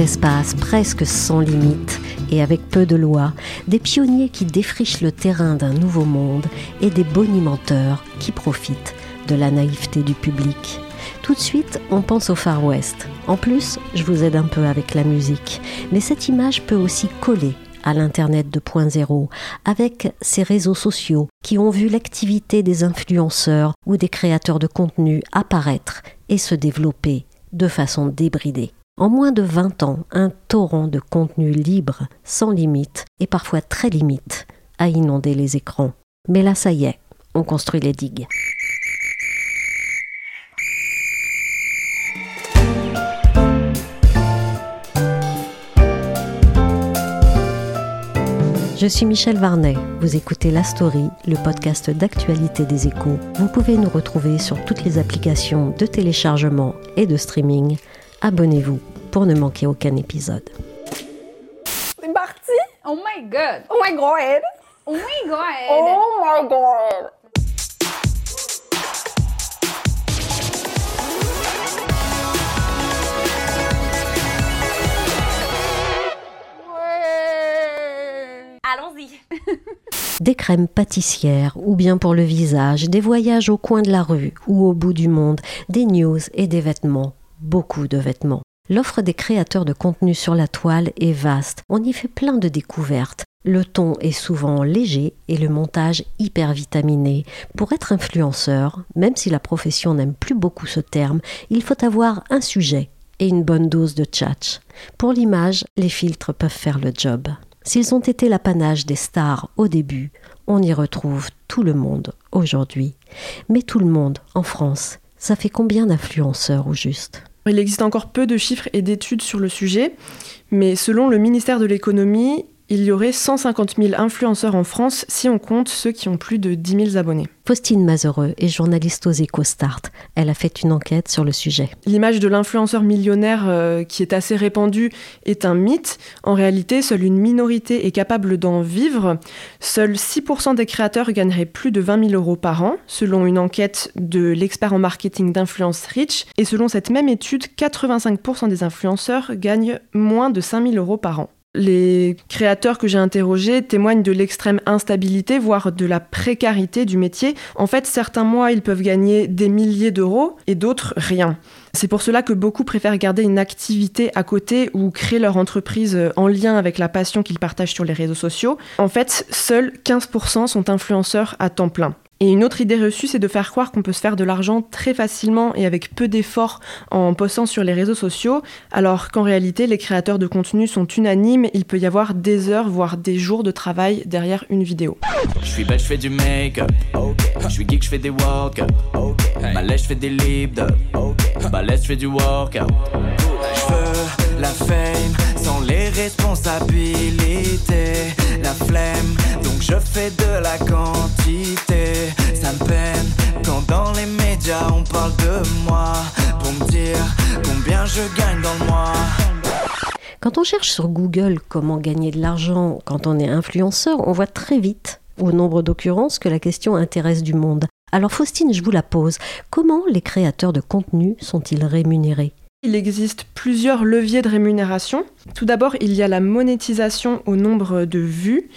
Espace presque sans limite et avec peu de lois, des pionniers qui défrichent le terrain d'un nouveau monde et des bonimenteurs qui profitent de la naïveté du public. Tout de suite, on pense au Far West. En plus, je vous aide un peu avec la musique, mais cette image peut aussi coller à l'Internet 2.0 avec ces réseaux sociaux qui ont vu l'activité des influenceurs ou des créateurs de contenu apparaître et se développer de façon débridée. En moins de 20 ans, un torrent de contenu libre, sans limite et parfois très limite, a inondé les écrans. Mais là, ça y est, on construit les digues. Je suis Michel Varnet. Vous écoutez La Story, le podcast d'actualité des échos. Vous pouvez nous retrouver sur toutes les applications de téléchargement et de streaming. Abonnez-vous pour ne manquer aucun épisode. C'est parti? Oh my god! Oh my god! Oh my god! Oh my god! Allons-y! Des crèmes pâtissières ou bien pour le visage, des voyages au coin de la rue ou au bout du monde, des news et des vêtements, beaucoup de vêtements. L'offre des créateurs de contenu sur la toile est vaste, on y fait plein de découvertes. Le ton est souvent léger et le montage hyper vitaminé. Pour être influenceur, même si la profession n'aime plus beaucoup ce terme, il faut avoir un sujet et une bonne dose de tchatch. Pour l'image, les filtres peuvent faire le job. S'ils ont été l'apanage des stars au début, on y retrouve tout le monde aujourd'hui. Mais tout le monde, en France, ça fait combien d'influenceurs au juste? Il existe encore peu de chiffres et d'études sur le sujet, mais selon le ministère de l'économie, il y aurait 150 000 influenceurs en France si on compte ceux qui ont plus de 10 000 abonnés. Faustine Mazereux est journaliste aux EcoStart. Elle a fait une enquête sur le sujet. L'image de l'influenceur millionnaire euh, qui est assez répandue est un mythe. En réalité, seule une minorité est capable d'en vivre. Seuls 6% des créateurs gagneraient plus de 20 000 euros par an, selon une enquête de l'expert en marketing d'influence Rich. Et selon cette même étude, 85% des influenceurs gagnent moins de 5 000 euros par an. Les créateurs que j'ai interrogés témoignent de l'extrême instabilité, voire de la précarité du métier. En fait, certains mois, ils peuvent gagner des milliers d'euros et d'autres rien. C'est pour cela que beaucoup préfèrent garder une activité à côté ou créer leur entreprise en lien avec la passion qu'ils partagent sur les réseaux sociaux. En fait, seuls 15% sont influenceurs à temps plein. Et une autre idée reçue, c'est de faire croire qu'on peut se faire de l'argent très facilement et avec peu d'efforts en postant sur les réseaux sociaux, alors qu'en réalité, les créateurs de contenu sont unanimes, il peut y avoir des heures, voire des jours de travail derrière une vidéo. Je suis belle, je fais du make-up. Je suis geek, je fais des walk Balèze, je fais des libres. Balèze, je fais du workout. Je veux la fame sans les responsabilités. La flemme, donc je fais de la quantité. Ça me peine quand dans les médias on parle de moi. Pour me dire combien je gagne dans le mois. Quand on cherche sur Google comment gagner de l'argent quand on est influenceur, on voit très vite, au nombre d'occurrences, que la question intéresse du monde. Alors Faustine, je vous la pose. Comment les créateurs de contenu sont-ils rémunérés? Il existe plusieurs leviers de rémunération. Tout d'abord, il y a la monétisation au nombre de vues.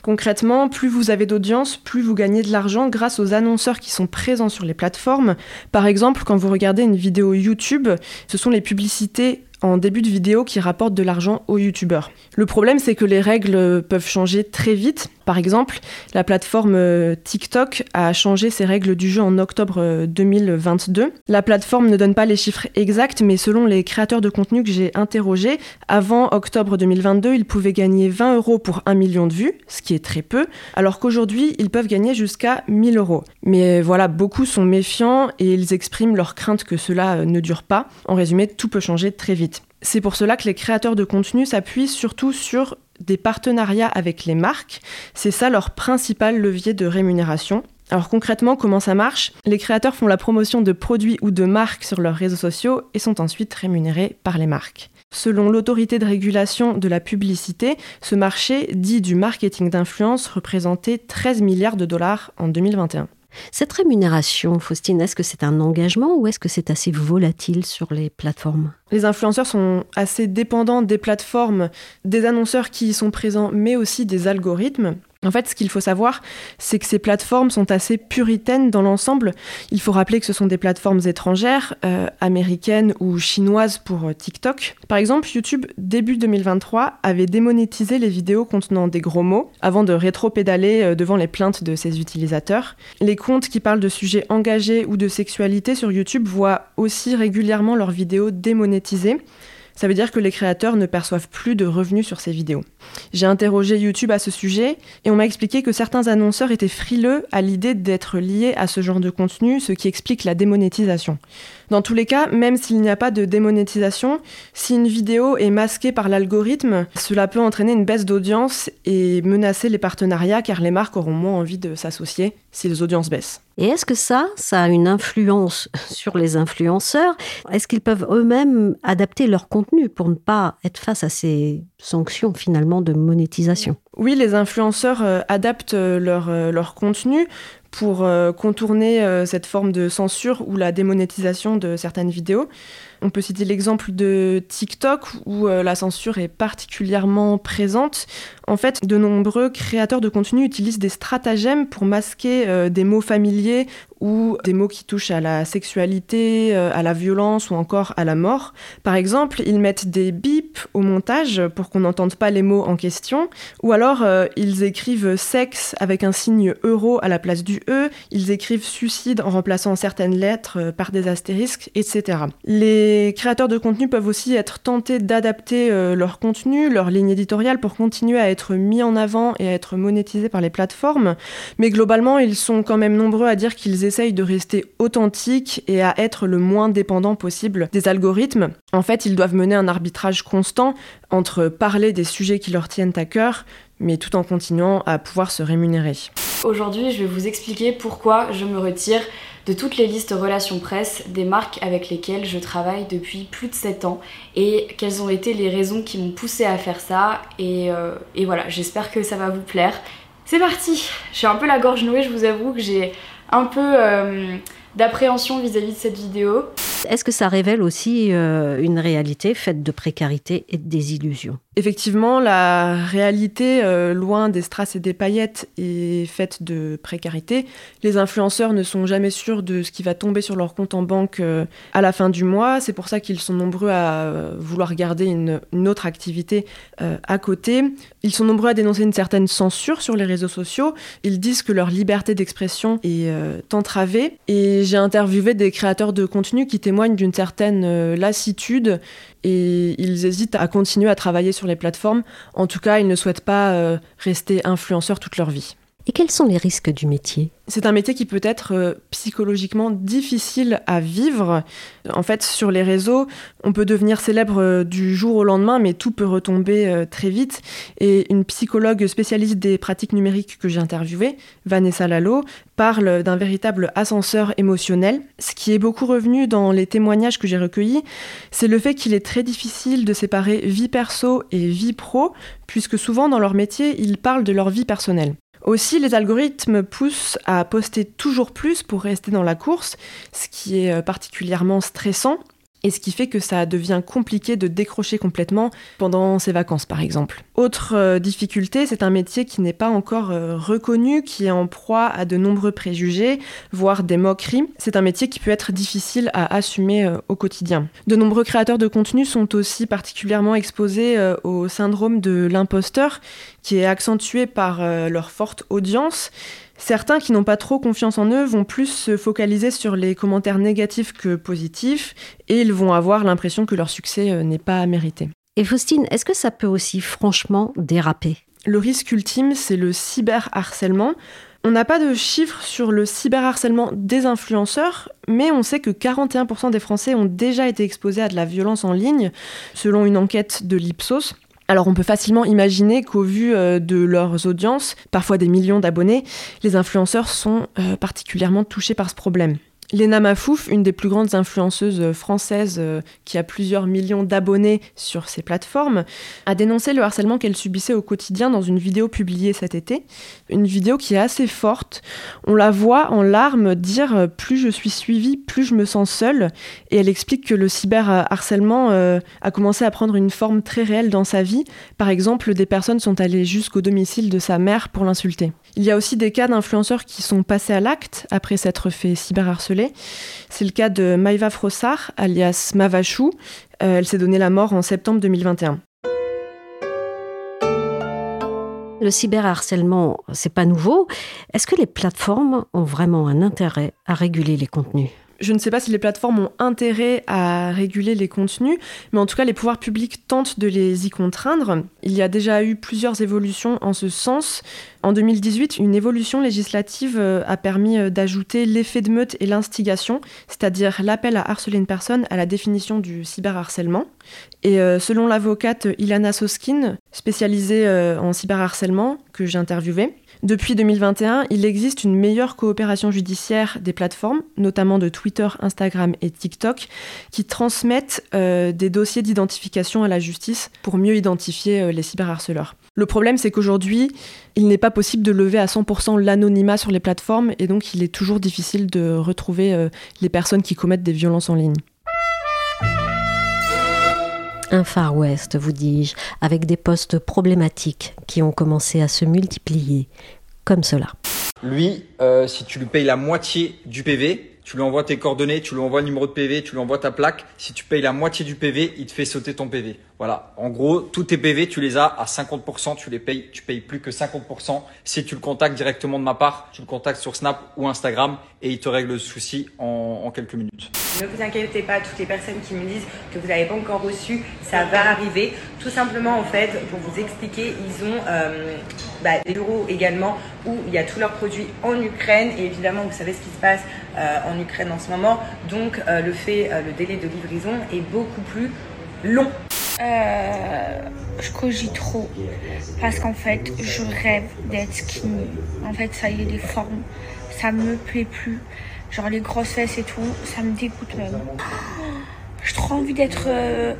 Concrètement, plus vous avez d'audience, plus vous gagnez de l'argent grâce aux annonceurs qui sont présents sur les plateformes. Par exemple, quand vous regardez une vidéo YouTube, ce sont les publicités en début de vidéo qui rapportent de l'argent aux youtubeurs. Le problème, c'est que les règles peuvent changer très vite. Par exemple, la plateforme euh, TikTok a changé ses règles du jeu en octobre euh, 2022. La plateforme ne donne pas les chiffres exacts, mais selon les créateurs de contenu que j'ai interrogés, avant octobre 2022, ils pouvaient gagner 20 euros pour 1 million de vues, ce qui est très peu, alors qu'aujourd'hui, ils peuvent gagner jusqu'à 1000 euros. Mais voilà, beaucoup sont méfiants et ils expriment leur crainte que cela euh, ne dure pas. En résumé, tout peut changer très vite. C'est pour cela que les créateurs de contenu s'appuient surtout sur des partenariats avec les marques. C'est ça leur principal levier de rémunération. Alors concrètement, comment ça marche? Les créateurs font la promotion de produits ou de marques sur leurs réseaux sociaux et sont ensuite rémunérés par les marques. Selon l'autorité de régulation de la publicité, ce marché dit du marketing d'influence représentait 13 milliards de dollars en 2021. Cette rémunération, Faustine, est-ce que c'est un engagement ou est-ce que c'est assez volatile sur les plateformes? Les influenceurs sont assez dépendants des plateformes, des annonceurs qui y sont présents, mais aussi des algorithmes. En fait, ce qu'il faut savoir, c'est que ces plateformes sont assez puritaines dans l'ensemble. Il faut rappeler que ce sont des plateformes étrangères, euh, américaines ou chinoises pour euh, TikTok. Par exemple, YouTube, début 2023, avait démonétisé les vidéos contenant des gros mots avant de rétro-pédaler euh, devant les plaintes de ses utilisateurs. Les comptes qui parlent de sujets engagés ou de sexualité sur YouTube voient aussi régulièrement leurs vidéos démonétisées. Ça veut dire que les créateurs ne perçoivent plus de revenus sur ces vidéos. J'ai interrogé YouTube à ce sujet et on m'a expliqué que certains annonceurs étaient frileux à l'idée d'être liés à ce genre de contenu, ce qui explique la démonétisation. Dans tous les cas, même s'il n'y a pas de démonétisation, si une vidéo est masquée par l'algorithme, cela peut entraîner une baisse d'audience et menacer les partenariats car les marques auront moins envie de s'associer si les audiences baissent. Et est-ce que ça, ça a une influence sur les influenceurs? Est-ce qu'ils peuvent eux-mêmes adapter leur contenu pour ne pas être face à ces sanctions finalement de monétisation Oui, les influenceurs euh, adaptent euh, leur, euh, leur contenu pour contourner cette forme de censure ou la démonétisation de certaines vidéos. On peut citer l'exemple de TikTok où euh, la censure est particulièrement présente. En fait, de nombreux créateurs de contenu utilisent des stratagèmes pour masquer euh, des mots familiers ou des mots qui touchent à la sexualité, euh, à la violence ou encore à la mort. Par exemple, ils mettent des bips au montage pour qu'on n'entende pas les mots en question, ou alors ils écrivent sexe avec un signe euro à la place du E, ils écrivent suicide en remplaçant certaines lettres par des astérisques, etc. créateurs de contenu peuvent aussi être tentés d'adapter euh, leur contenu, leur ligne éditoriale pour continuer à être mis en avant et à être monétisés par les plateformes, mais globalement, ils sont quand même nombreux à dire qu'ils essayent de rester authentiques et à être le moins dépendant possible des algorithmes. En fait, ils doivent mener un arbitrage constant entre parler des sujets qui leur tiennent à cœur, mais tout en continuant à pouvoir se rémunérer. Aujourd'hui, je vais vous expliquer pourquoi je me retire de toutes les listes relations presse des marques avec lesquelles je travaille depuis plus de 7 ans et quelles ont été les raisons qui m'ont poussé à faire ça. Et, euh, et voilà, j'espère que ça va vous plaire. C'est parti suis un peu la gorge nouée, je vous avoue que j'ai un peu euh, d'appréhension vis-à-vis de cette vidéo. Est-ce que ça révèle aussi euh, une réalité faite de précarité et de désillusion? Effectivement, la réalité, euh, loin des strass et des paillettes, est faite de précarité. Les influenceurs ne sont jamais sûrs de ce qui va tomber sur leur compte en banque euh, à la fin du mois. C'est pour ça qu'ils sont nombreux à vouloir garder une, autre activité à côté. Ils sont nombreux à dénoncer une certaine censure sur les réseaux sociaux. Ils disent que leur liberté d'expression est entravée. Et j'ai interviewé des créateurs de contenu qui témoignent d'une certaine euh, lassitude et ils hésitent à continuer à travailler sur les plateformes. En tout cas, ils ne souhaitent pas euh, rester influenceurs toute leur vie. Et quels sont les risques du métier? C'est un métier qui peut être euh, psychologiquement difficile à vivre. En fait, sur les réseaux, on peut devenir célèbre euh, du jour au lendemain, mais tout peut retomber euh, très vite. Et une psychologue spécialiste des pratiques numériques que j'ai interviewée, Vanessa Lalo, parle d'un véritable ascenseur émotionnel. Ce qui est beaucoup revenu dans les témoignages que j'ai recueillis, c'est le fait qu'il est très difficile de séparer vie perso et vie pro, puisque souvent dans leur métier, ils parlent de leur vie personnelle. Aussi, les algorithmes poussent à poster toujours plus pour rester dans la course, ce qui est euh, particulièrement stressant. et ce qui fait que ça devient compliqué de décrocher complètement pendant ses vacances par exemple. Autre euh, difficulté, c'est un métier qui n'est pas encore euh, reconnu, qui est en proie à de nombreux préjugés, voire des moqueries. C'est un métier qui peut être difficile à assumer euh, au quotidien. De nombreux créateurs de contenu sont aussi particulièrement exposés au syndrome de l'imposteur, qui est accentué par leur forte audience Certains qui n'ont pas trop confiance en eux vont plus se focaliser sur les commentaires négatifs que positifs et ils vont avoir l'impression que leur succès n'est pas mérité. Et Faustine, est-ce que ça peut aussi franchement déraper? Le risque ultime, c'est le cyberharcèlement. On n'a pas de chiffres sur le cyberharcèlement des influenceurs, mais on sait que 41% des Français ont déjà été exposés à de la violence en ligne, selon une enquête de l'Ipsos. Alors on peut facilement imaginer qu'au vu euh, de leurs audiences, parfois des millions d'abonnés, les influenceurs sont euh, particulièrement touchés par ce problème. Lena Mafouf, une des plus grandes influenceuses françaises euh, qui a plusieurs millions d'abonnés sur ces plateformes, a dénoncé le harcèlement qu'elle subissait au quotidien dans une vidéo publiée cet été. Une vidéo qui est assez forte. On la voit en larmes dire euh, plus je suis suivie, plus je me sens seule. Et elle explique que le cyberharcèlement euh, a commencé à prendre une forme très réelle dans sa vie. Par exemple, des personnes sont allées jusqu'au domicile de sa mère pour l'insulter. Il y a aussi des cas d'influenceurs qui sont passés à l'acte après s'être fait cyberharceler. C'est le cas de Maïva Frossard, alias Mavachou. Euh, elle s'est donné la mort en septembre 2021. Le cyberharcèlement, c'est pas nouveau. Est-ce que les plateformes ont vraiment un intérêt à réguler les contenus? Je ne sais pas si les plateformes ont intérêt à réguler les contenus, mais en tout cas, les pouvoirs publics tentent de les y contraindre. Il y a déjà eu plusieurs évolutions en ce sens. En 2018, une évolution législative euh, a permis euh, d'ajouter l'effet de meute et l'instigation, c'est-à-dire l'appel à harceler une personne à la définition du cyberharcèlement. Et euh, selon l'avocate Ilana Soskin, spécialisée en cyberharcèlement, que j'ai interviewée, depuis 2021, il existe une meilleure coopération judiciaire des plateformes, notamment de Twitter, Instagram et TikTok, qui transmettent euh, des dossiers d'identification à la justice pour mieux identifier euh, les cyberharceleurs. Le problème, c'est qu'aujourd'hui, il n'est pas possible de lever à 100% l'anonymat sur les plateformes et donc il est toujours difficile de retrouver euh, les personnes qui commettent des violences en ligne. Un Far West, vous dis-je, avec des postes problématiques qui ont commencé à se multiplier, comme cela. Lui, euh, si tu lui payes la moitié du PV, tu lui envoies tes coordonnées, tu lui envoies le numéro de PV, tu lui envoies ta plaque. Si tu payes la moitié du PV, il te fait sauter ton PV. Voilà. En gros, tous tes PV, tu les as à 50%, tu les payes, tu payes plus que 50%. Si tu le contactes directement de ma part, tu le contactes sur Snap ou Instagram et il te règle le souci en, quelques minutes. Ne vous inquiétez pas, toutes les personnes qui me disent que vous n'avez pas encore reçu, ça va arriver. Tout simplement, en fait, pour vous expliquer, ils ont euh, bah, des bureaux également où il y a tous leurs produits en Ukraine et évidemment, vous savez ce qui se passe en Ukraine en ce moment. Donc, euh, le fait, le délai de livraison est beaucoup plus long. Euh, je cogite trop parce qu'en fait je rêve d'être skinny. En fait ça y est les formes, ça me plaît plus. Genre les grosses fesses et tout, ça me dégoûte même. J'ai trop envie d'être euh,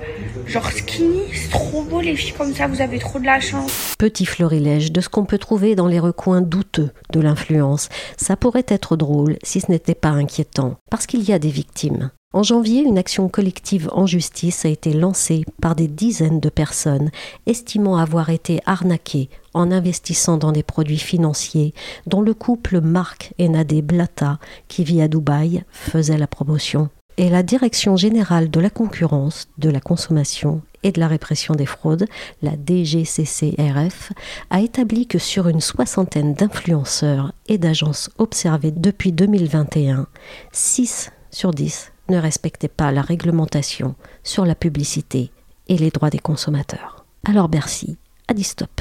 genre skinny, c'est trop beau les filles comme ça, vous avez trop de la chance. Petit florilège de ce qu'on peut trouver dans les recoins douteux de l'influence. Ça pourrait être drôle si ce n'était pas inquiétant, parce qu'il y a des victimes. En janvier, une action collective en justice a été lancée par des dizaines de personnes estimant avoir été arnaquées en investissant dans des produits financiers dont le couple Marc et Nadé Blata, qui vit à Dubaï, faisait la promotion. Et la Direction générale de la concurrence, de la consommation et de la répression des fraudes, la DGCCRF, a établi que sur une soixantaine d'influenceurs et d'agences observées depuis 2021, 6 sur 10 ne respectait pas la réglementation sur la publicité et les droits des consommateurs. Alors Bercy dit stop.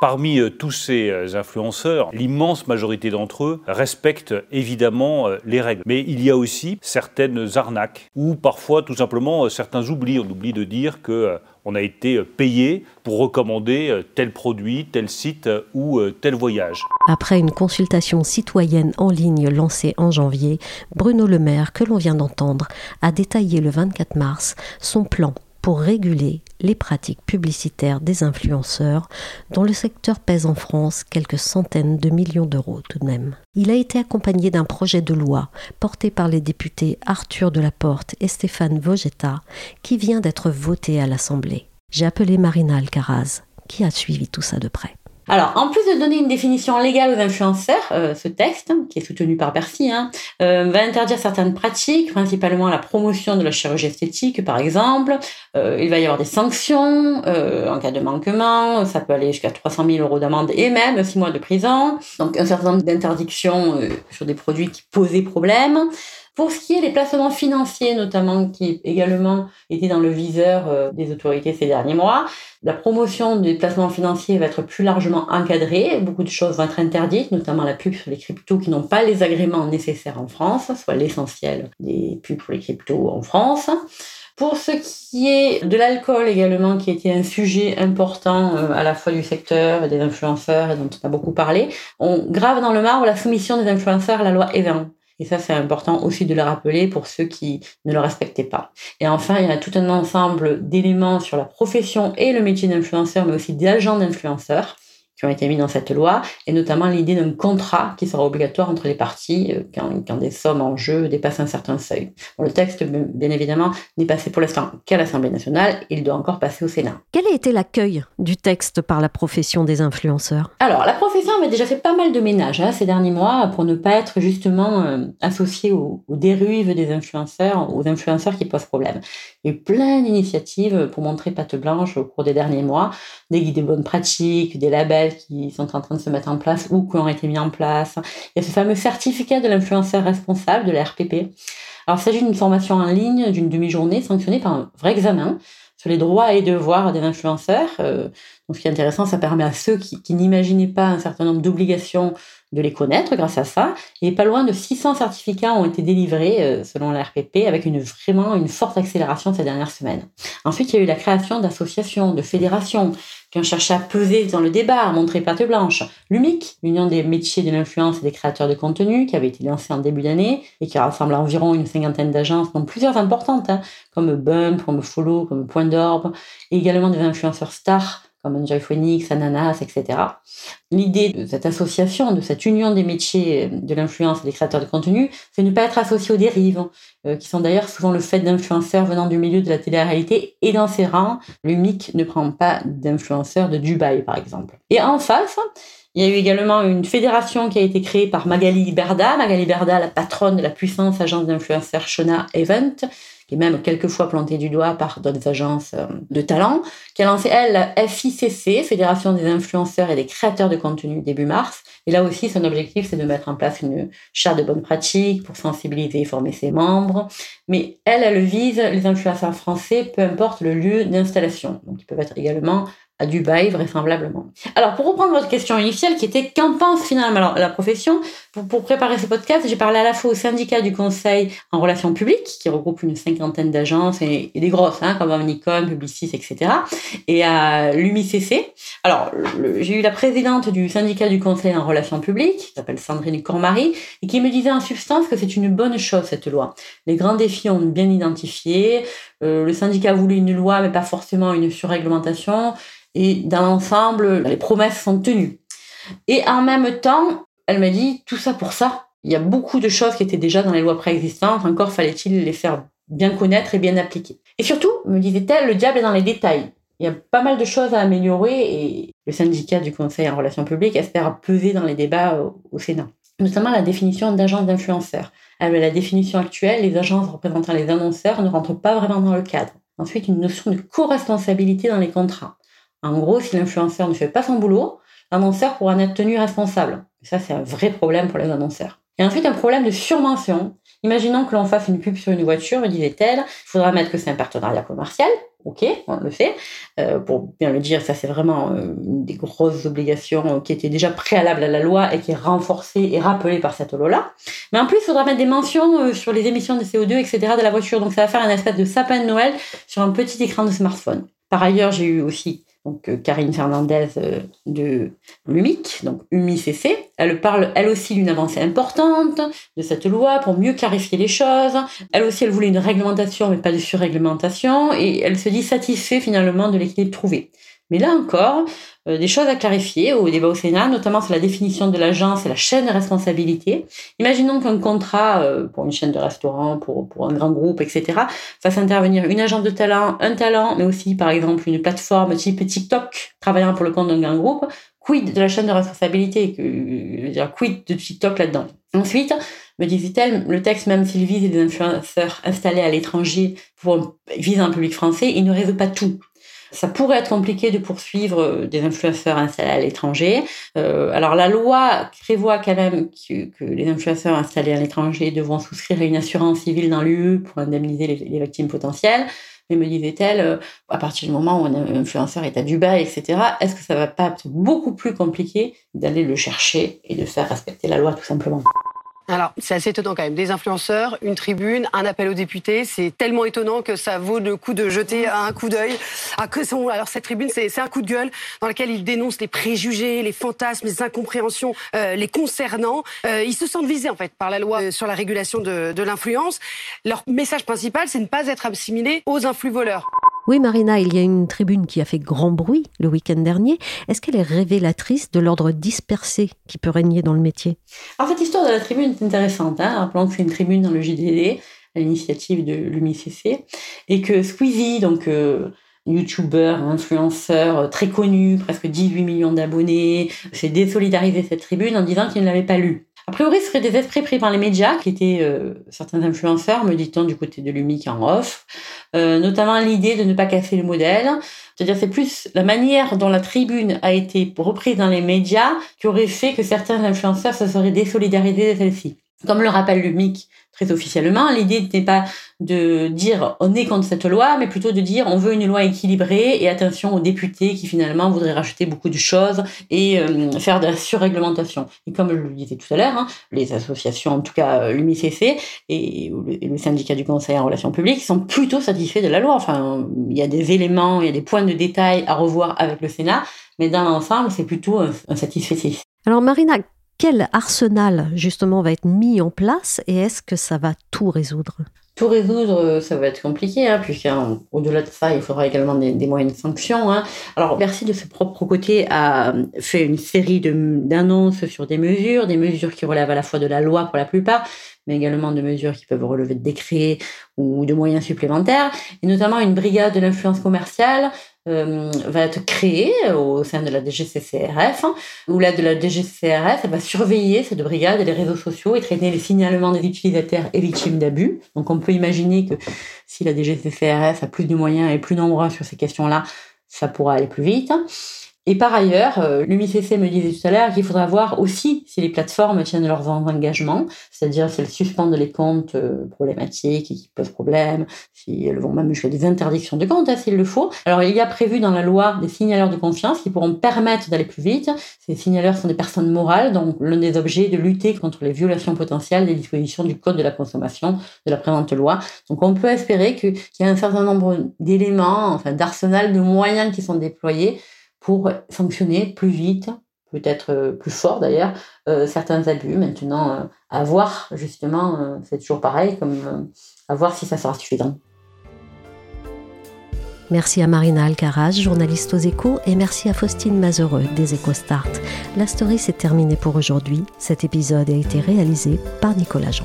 Parmi euh, tous ces euh, influenceurs, l'immense majorité d'entre eux respectent évidemment euh, les règles. Mais il y a aussi certaines arnaques ou parfois tout simplement certains oublis. On oublie de dire que on a été payé pour recommander tel produit, tel site ou tel voyage. Après une consultation citoyenne en ligne lancée en janvier, Bruno Le Maire, que l'on vient d'entendre, a détaillé le 24 mars son plan pour réguler les pratiques publicitaires des influenceurs, dont le secteur pèse en France quelques centaines de millions d'euros tout de même. Il a été accompagné d'un projet de loi porté par les députés Arthur Delaporte et Stéphane Vogetta, qui vient d'être voté à l'Assemblée. J'ai appelé Marina Alcaraz, qui a suivi tout ça de près. Alors, en plus de donner une définition légale aux influenceurs, euh, ce texte, qui est soutenu par Bercy, hein, euh, va interdire certaines pratiques, principalement la promotion de la chirurgie esthétique, par exemple. Euh, il va y avoir des sanctions en cas de manquement. Ça peut aller jusqu'à 300 000 euros d'amende et même 6 mois de prison. Donc, un certain nombre d'interdictions sur des produits qui posaient problème. Pour ce qui est des placements financiers, notamment, qui également étaient dans le viseur euh, des autorités ces derniers mois, la promotion des placements financiers va être plus largement encadrée. Beaucoup de choses vont être interdites, notamment la pub sur les cryptos qui n'ont pas les agréments nécessaires en France, soit l'essentiel des pubs pour les cryptos en France. Pour ce qui est de l'alcool également, qui était un sujet important euh, à la fois du secteur et des influenceurs et dont on a beaucoup parlé, on grave dans le marbre la soumission des influenceurs à la loi Evan. Et ça, c'est important aussi de le rappeler pour ceux qui ne le respectaient pas. Et enfin, il y a tout un ensemble d'éléments sur la profession et le métier d'influenceur, mais aussi d'agent d'influenceur qui ont été mis dans cette loi, et notamment l'idée d'un contrat qui sera obligatoire entre les parties euh, quand, des sommes en jeu dépassent un certain seuil. le texte, bien évidemment, n'est passé pour l'instant qu'à l'Assemblée nationale, il doit encore passer au Sénat. Quel a été l'accueil du texte par la profession des influenceurs? Alors, la profession avait déjà fait pas mal de ménage hein, ces derniers mois pour ne pas être justement euh, associée aux, aux, dérives des influenceurs, aux influenceurs qui posent problème. Il y a eu plein d'initiatives pour montrer patte blanche au cours des derniers mois, des guides de bonnes pratiques, des labels qui sont en train de se mettre en place ou qui ont été mis en place. Il y a ce fameux certificat de l'influenceur responsable de la RPP. Alors, il s'agit d'une formation en ligne d'une demi-journée sanctionnée par un vrai examen sur les droits et devoirs des influenceurs. Euh, donc, ce qui est intéressant, ça permet à ceux qui, qui n'imaginaient pas un certain nombre d'obligations de les connaître grâce à ça. Et pas loin de 600 certificats ont été délivrés euh, selon la RPP avec une, vraiment une forte accélération ces dernières semaines. Ensuite, il y a eu la création d'associations, de fédérations qui ont cherché à peser dans le débat, à montrer pâte blanche. L'UMIC, l'Union des métiers de l'influence et des créateurs de contenu, qui avait été lancée en début d'année et qui rassemble environ une cinquantaine d'agences, dont plusieurs importantes, hein, comme Bump, comme Follow, comme Point d'Orbe, et également des influenceurs stars comme Enjoy Phonics, Ananas, etc. L'idée de cette association, de cette union des métiers de l'influence et des créateurs de contenu, c'est ne pas être associé aux dérives, euh, qui sont d'ailleurs souvent le fait d'influenceurs venant du milieu de la télé-réalité. Et dans ces rangs, le MIC ne prend pas d'influenceurs de Dubaï, par exemple. Et en face, il y a eu également une fédération qui a été créée par Magali Berda. Magali Berda, la patronne de la puissance agence d'influenceurs Shona Event, est même quelquefois plantée du doigt par d'autres agences euh, de talent, qui a lancé, elle, FICC, Fédération des influenceurs et des créateurs de contenu, début mars. Et là aussi, son objectif, c'est de mettre en place une charte de bonnes pratiques pour sensibiliser et former ses membres. Mais elle, elle vise les influenceurs français, peu importe le lieu d'installation. Donc, ils peuvent être également à Dubaï, vraisemblablement. Alors, pour reprendre votre question initiale, qui était qu'en pense finalement la profession, pour, préparer ce podcast, j'ai parlé à la fois au syndicat du conseil en relations publiques, qui regroupe une cinquantaine d'agences et, des grosses, hein, comme Omnicom, Publicis, etc., et à l'UMICC. Alors, j'ai eu la présidente du syndicat du conseil en relations publiques, qui s'appelle Sandrine Cormary, et qui me disait en substance que c'est une bonne chose, cette loi. Les grands défis ont bien identifié, euh, le syndicat voulait une loi, mais pas forcément une surréglementation, et dans l'ensemble, les promesses sont tenues. Et en même temps, elle m'a dit, tout ça pour ça. Il y a beaucoup de choses qui étaient déjà dans les lois préexistantes, encore fallait-il les faire bien connaître et bien appliquer. Et surtout, me disait-elle, le diable est dans les détails. Il y a pas mal de choses à améliorer et le syndicat du Conseil en relations publiques espère peser dans les débats au, Sénat. Notamment la définition d'agence d'influenceurs. Avec la définition actuelle, les agences représentant les annonceurs ne rentrent pas vraiment dans le cadre. Ensuite, une notion de co-responsabilité dans les contrats. En gros, si l'influenceur ne fait pas son boulot, l'annonceur pourra en être tenu responsable. ça, c'est un vrai problème pour les annonceurs. Et ensuite, un problème de surmention. Imaginons que l'on fasse une pub sur une voiture, disait-elle, il faudra mettre que c'est un partenariat commercial. Ok, on le fait. Euh, pour bien le dire, ça c'est vraiment euh, une des grosses obligations qui était déjà préalable à la loi et qui est renforcée et rappelée par cette loi-là. Mais en plus, il faudra mettre des mentions euh, sur les émissions de CO2, etc. de la voiture. Donc ça va faire un espèce de sapin de Noël sur un petit écran de smartphone. Par ailleurs, j'ai eu aussi donc euh, Karine Fernandez euh, de l'UMIC, donc UMICC, Elle parle, elle aussi, d'une avancée importante de cette loi pour mieux clarifier les choses. Elle aussi, elle voulait une réglementation, mais pas de surréglementation. Et elle se dit satisfaite finalement de l'équilibre trouvé. Mais là encore, euh, des choses à clarifier au débat au Sénat, notamment sur la définition de l'agence et la chaîne de responsabilité. Imaginons qu'un contrat euh, pour une chaîne de restaurants, pour, pour un grand groupe, etc., fasse intervenir une agence de talent, un talent, mais aussi par exemple une plateforme type TikTok travaillant pour le compte d'un grand groupe. Quid de la chaîne de responsabilité Quid de TikTok là-dedans? Ensuite, me disait-elle, le texte, même s'il vise des influenceurs installés à l'étranger vise un public français, il ne résout pas tout. Ça pourrait être compliqué de poursuivre euh, des influenceurs installés à l'étranger. Euh, alors la loi prévoit quand même que, les influenceurs installés à l'étranger devront souscrire à une assurance civile dans l'UE pour indemniser les, victimes potentielles. Mais me disait-elle, euh, à partir du moment où un influenceur est à Dubaï, etc., est-ce que ça va pas être beaucoup plus compliqué d'aller le chercher et de faire respecter la loi tout simplement? Alors, c'est assez étonnant quand même. Des influenceurs, une tribune, un appel aux députés. C'est tellement étonnant que ça vaut le coup de jeter un coup d'œil. Alors, cette tribune, c'est un coup de gueule dans lequel ils dénoncent les préjugés, les fantasmes, les incompréhensions euh, les concernant. Euh, ils se sentent visés, en fait, par la loi euh, sur la régulation de, de l'influence. Leur message principal, c'est ne pas être assimilé aux influx voleurs. Oui, Marina, il y a une tribune qui a fait grand bruit le week-end dernier. Est-ce qu'elle est révélatrice de l'ordre dispersé qui peut régner dans le métier? En fait, l'histoire de la tribune est intéressante. Hein Rappelons que c'est une tribune dans le JDD, à l'initiative de l'UMICC, et que Squeezie, donc euh, youtubeur, influenceur euh, très connu, presque 18 millions d'abonnés, s'est désolidarisé cette tribune en disant qu'il ne l'avait pas lue. A priori, ce serait des esprits pris par les médias, qui étaient euh, certains influenceurs, me dit-on, du côté de l'UMIC en off, euh, notamment l'idée de ne pas casser le modèle. C'est-à-dire, c'est plus la manière dont la tribune a été reprise dans les médias qui aurait fait que certains influenceurs se seraient désolidarisés de celle-ci. Comme le rappelle l'UMIC très officiellement, l'idée n'était pas de dire on est contre cette loi, mais plutôt de dire on veut une loi équilibrée et attention aux députés qui finalement voudraient rajouter beaucoup de choses et euh, faire de la surréglementation. Et comme je le disais tout à l'heure, hein, les associations, en tout cas euh, l'UMICC et, le syndicat du Conseil en relations publiques, sont plutôt satisfaits de la loi. Enfin, il y a des éléments, il y a des points de détail à revoir avec le Sénat, mais dans l'ensemble, c'est plutôt un, un. Alors Marina, quel arsenal justement va être mis en place et est-ce que ça va tout résoudre? Tout résoudre, ça va être compliqué, hein, puisqu'au-delà de ça, il faudra également des, moyens de sanction. Hein. Alors, Bercy, de ses propre côté, a fait une série d'annonces sur des mesures, des mesures qui relèvent à la fois de la loi pour la plupart, mais également de mesures qui peuvent relever de décrets ou de moyens supplémentaires, et notamment une brigade de l'influence commerciale euh, va être créée au sein de la DGCCRF, où là, de la DGCCRF va surveiller cette brigade et les réseaux sociaux et traiter les signalements des utilisateurs et victimes d'abus. Donc on peut imaginer que si la DGCCRF a plus de moyens et plus nombreux sur ces questions-là, ça pourra aller plus vite. Et par ailleurs, euh, l'UMICC me disait tout à l'heure qu'il faudra voir aussi si les plateformes tiennent leurs engagements, c'est-à-dire si elles suspendent les comptes euh, problématiques et qui posent problème, si elles vont même jusqu'à des interdictions de comptes, hein, s'il le faut. Alors il y a prévu dans la loi des signaleurs de confiance qui pourront permettre d'aller plus vite. Ces signaleurs sont des personnes morales, donc l'un des objets de lutter contre les violations potentielles des dispositions du Code de la consommation de la présente loi. Donc on peut espérer qu'il y a un certain nombre d'éléments, enfin d'arsenal de moyens qui sont déployés pour sanctionner plus vite, peut-être euh, plus fort d'ailleurs, euh, certains abus. Maintenant, euh, à voir justement, c'est toujours pareil, comme à voir si ça sera suffisant. Merci à Marina Alcaraz, journaliste aux échos, et merci à Faustine Mazereux des EcoStart. La story s'est terminée pour aujourd'hui. Cet épisode a été réalisé par Nicolas Jean.